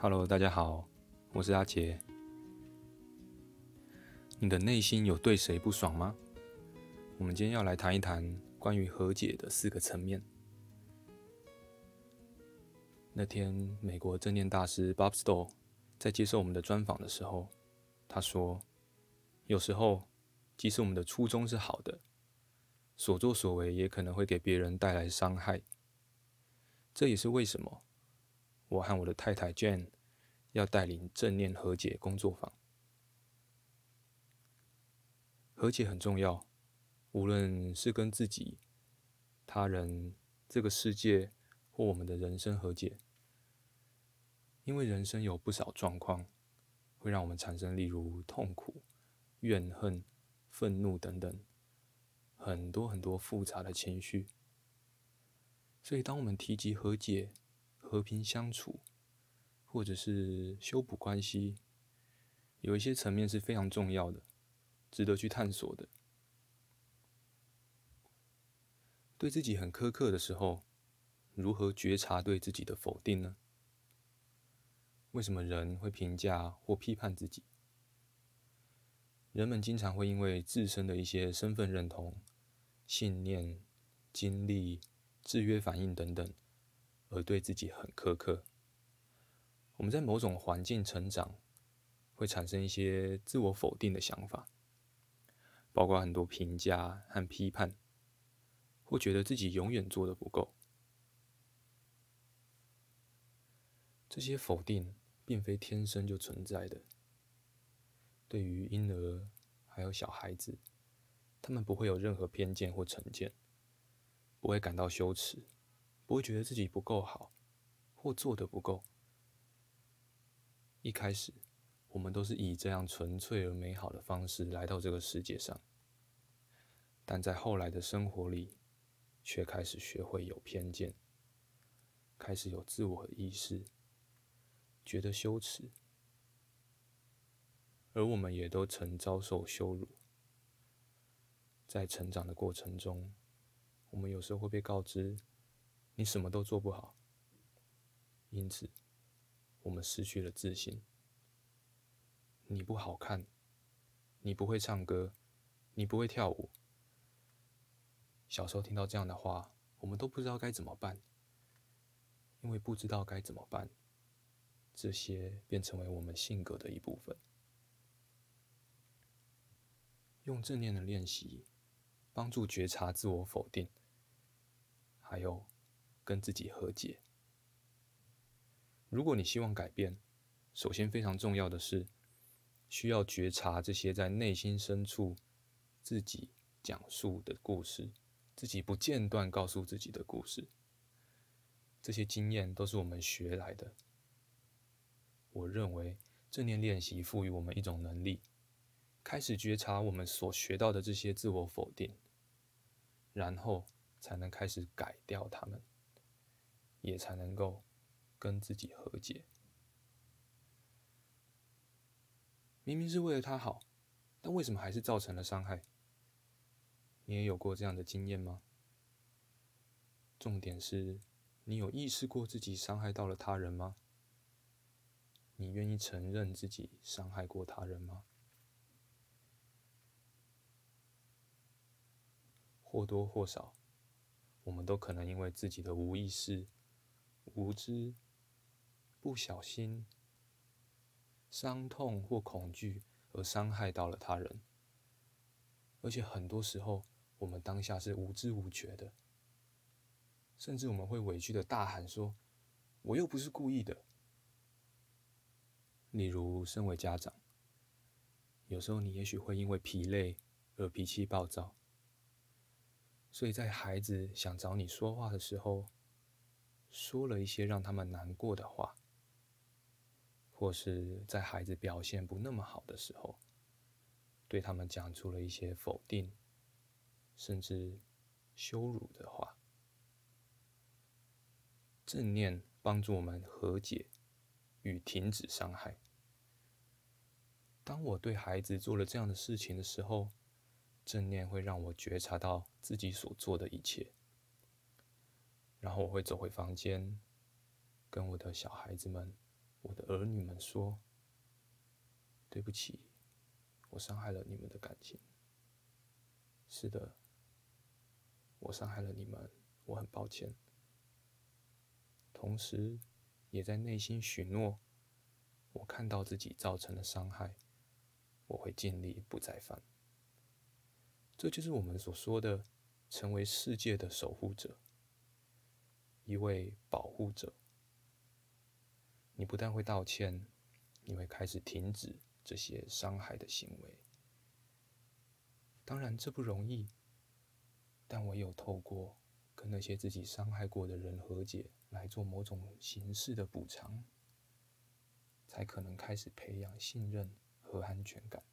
Hello，大家好，我是阿杰。你的内心有对谁不爽吗？我们今天要来谈一谈关于和解的四个层面。那天，美国正念大师 Bob Stoll 在接受我们的专访的时候，他说：“有时候，即使我们的初衷是好的，所作所为也可能会给别人带来伤害。这也是为什么。”我和我的太太 Jane 要带领正念和解工作坊。和解很重要，无论是跟自己、他人、这个世界或我们的人生和解。因为人生有不少状况会让我们产生，例如痛苦、怨恨、愤怒等等，很多很多复杂的情绪。所以，当我们提及和解，和平相处，或者是修补关系，有一些层面是非常重要的，值得去探索的。对自己很苛刻的时候，如何觉察对自己的否定呢？为什么人会评价或批判自己？人们经常会因为自身的一些身份认同、信念、经历、制约反应等等。而对自己很苛刻。我们在某种环境成长，会产生一些自我否定的想法，包括很多评价和批判，或觉得自己永远做得不够。这些否定并非天生就存在的。对于婴儿还有小孩子，他们不会有任何偏见或成见，不会感到羞耻。不会觉得自己不够好，或做得不够。一开始，我们都是以这样纯粹而美好的方式来到这个世界上，但在后来的生活里，却开始学会有偏见，开始有自我意识，觉得羞耻，而我们也都曾遭受羞辱。在成长的过程中，我们有时候会被告知。你什么都做不好，因此我们失去了自信。你不好看，你不会唱歌，你不会跳舞。小时候听到这样的话，我们都不知道该怎么办，因为不知道该怎么办，这些便成为我们性格的一部分。用正念的练习，帮助觉察自我否定，还有。跟自己和解。如果你希望改变，首先非常重要的是，需要觉察这些在内心深处自己讲述的故事，自己不间断告诉自己的故事。这些经验都是我们学来的。我认为正念练习赋予我们一种能力，开始觉察我们所学到的这些自我否定，然后才能开始改掉它们。也才能够跟自己和解。明明是为了他好，但为什么还是造成了伤害？你也有过这样的经验吗？重点是，你有意识过自己伤害到了他人吗？你愿意承认自己伤害过他人吗？或多或少，我们都可能因为自己的无意识。无知、不小心、伤痛或恐惧而伤害到了他人，而且很多时候我们当下是无知无觉的，甚至我们会委屈的大喊说：“我又不是故意的。”例如，身为家长，有时候你也许会因为疲累而脾气暴躁，所以在孩子想找你说话的时候，说了一些让他们难过的话，或是在孩子表现不那么好的时候，对他们讲出了一些否定，甚至羞辱的话。正念帮助我们和解与停止伤害。当我对孩子做了这样的事情的时候，正念会让我觉察到自己所做的一切，然后我会走回房间，跟我的小孩子们、我的儿女们说：“对不起，我伤害了你们的感情。是的，我伤害了你们，我很抱歉。”同时，也在内心许诺：我看到自己造成的伤害，我会尽力不再犯。这就是我们所说的，成为世界的守护者，一位保护者。你不但会道歉，你会开始停止这些伤害的行为。当然，这不容易，但唯有透过跟那些自己伤害过的人和解。来做某种形式的补偿，才可能开始培养信任和安全感。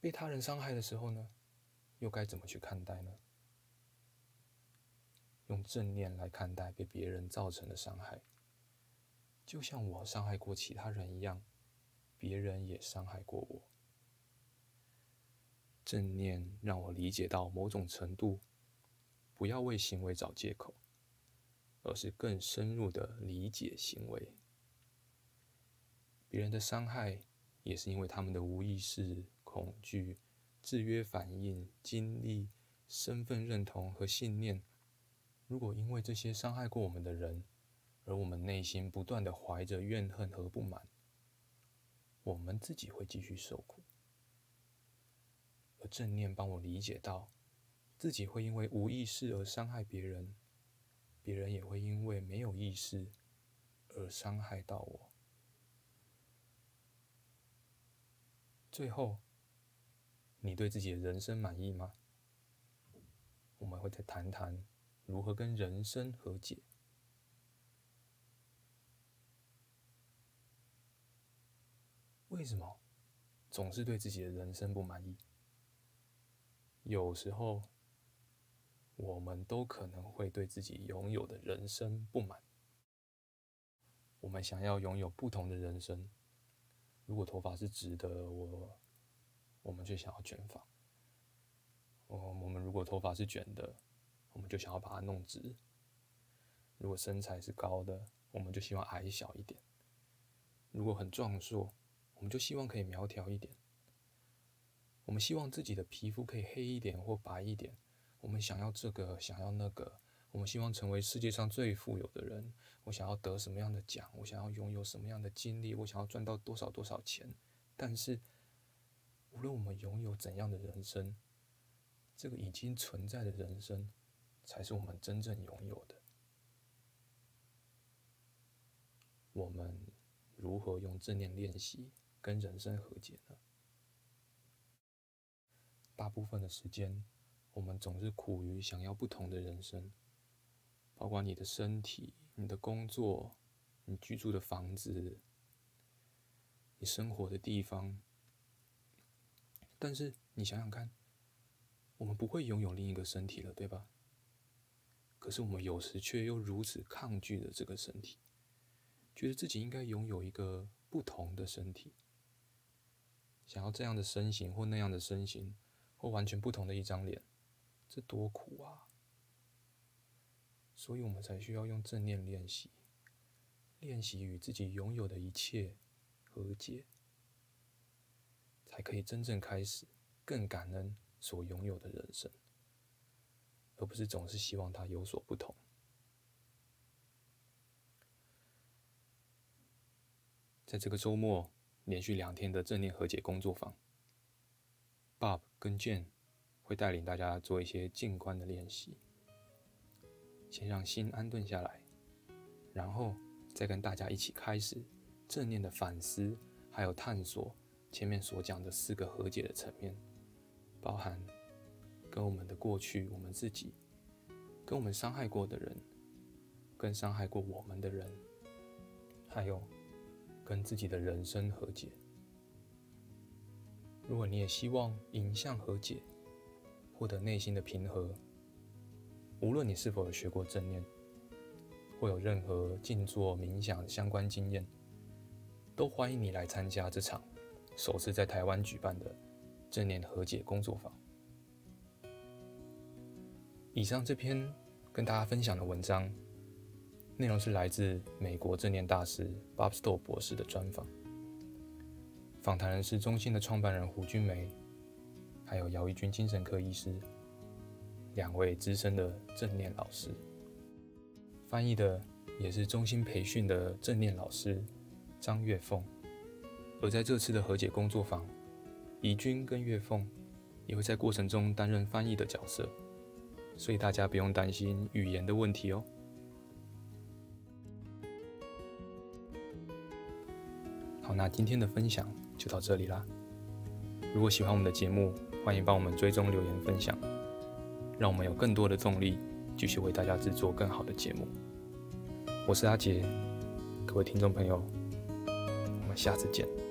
被他人伤害的时候呢，又该怎么去看待呢？用正念来看待被别人造成的伤害，就像我伤害过其他人一样，别人也伤害过我。正念让我理解到某种程度。不要为行为找借口，而是更深入的理解行为。别人的伤害也是因为他们的无意识、恐惧、制约反应、经历、身份认同和信念。如果因为这些伤害过我们的人，而我们内心不断的怀着怨恨和不满，我们自己会继续受苦。而正念帮我理解到。自己会因为无意识而伤害别人，别人也会因为没有意识而伤害到我。最后，你对自己的人生满意吗？我们会再谈谈如何跟人生和解。为什么总是对自己的人生不满意？有时候。我们都可能会对自己拥有的人生不满。我们想要拥有不同的人生。如果头发是直的，我我们就想要卷发。我我们如果头发是卷的，我们就想要把它弄直。如果身材是高的，我们就希望矮小一点。如果很壮硕，我们就希望可以苗条一点。我们希望自己的皮肤可以黑一点或白一点。我们想要这个，想要那个。我们希望成为世界上最富有的人。我想要得什么样的奖？我想要拥有什么样的经历？我想要赚到多少多少钱？但是，无论我们拥有怎样的人生，这个已经存在的人生，才是我们真正拥有的。我们如何用正念练习跟人生和解呢？大部分的时间。我们总是苦于想要不同的人生，包括你的身体、你的工作、你居住的房子、你生活的地方。但是你想想看，我们不会拥有另一个身体了，对吧？可是我们有时却又如此抗拒着这个身体，觉得自己应该拥有一个不同的身体，想要这样的身形或那样的身形，或完全不同的一张脸。这多苦啊！所以我们才需要用正念练习，练习与自己拥有的一切和解，才可以真正开始更感恩所拥有的人生，而不是总是希望它有所不同。在这个周末连续两天的正念和解工作坊，Bob 跟 Jane。会带领大家做一些静观的练习，先让心安顿下来，然后再跟大家一起开始正念的反思，还有探索前面所讲的四个和解的层面，包含跟我们的过去、我们自己、跟我们伤害过的人、跟伤害过我们的人，还有跟自己的人生和解。如果你也希望迎向和解，获得内心的平和，无论你是否有学过正念，或有任何静坐冥想相关经验，都欢迎你来参加这场首次在台湾举办的正念和解工作坊。以上这篇跟大家分享的文章，内容是来自美国正念大师 Bob Stoll 博士的专访。访谈人是中心的创办人胡君梅，还有姚一军精神科医师，两位资深的正念老师。翻译的也是中心培训的正念老师张月凤。而在这次的和解工作坊，怡君跟月凤也会在过程中担任翻译的角色。所以大家不用担心语言的问题哦。好，那今天的分享就到这里啦。如果喜欢我们的节目，欢迎帮我们追踪、留言、分享，让我们有更多的动力继续为大家制作更好的节目。我是阿杰，各位听众朋友，我们下次见。